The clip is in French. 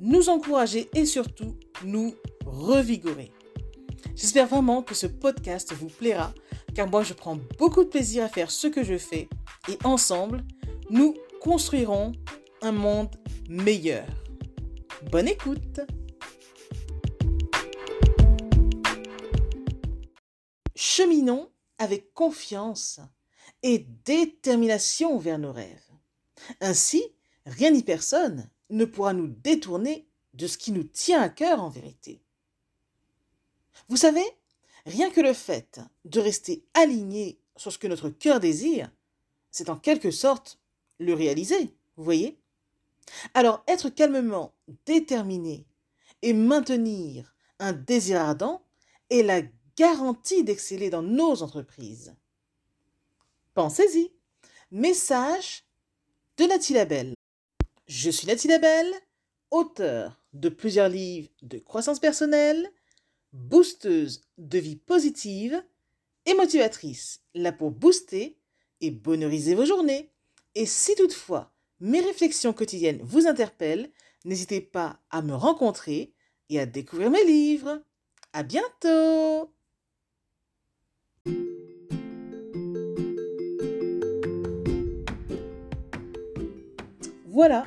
nous encourager et surtout nous revigorer. J'espère vraiment que ce podcast vous plaira car moi je prends beaucoup de plaisir à faire ce que je fais et ensemble, nous construirons un monde meilleur. Bonne écoute Cheminons avec confiance et détermination vers nos rêves. Ainsi, rien ni personne ne pourra nous détourner de ce qui nous tient à cœur en vérité. Vous savez, rien que le fait de rester aligné sur ce que notre cœur désire, c'est en quelque sorte le réaliser, vous voyez? Alors être calmement déterminé et maintenir un désir ardent est la garantie d'exceller dans nos entreprises. Pensez-y. Message de Nathalie. Je suis Nathalie Labelle, auteure de plusieurs livres de croissance personnelle, boosteuse de vie positive et motivatrice, là pour booster et bonheuriser vos journées. Et si toutefois mes réflexions quotidiennes vous interpellent, n'hésitez pas à me rencontrer et à découvrir mes livres. À bientôt! Voilà,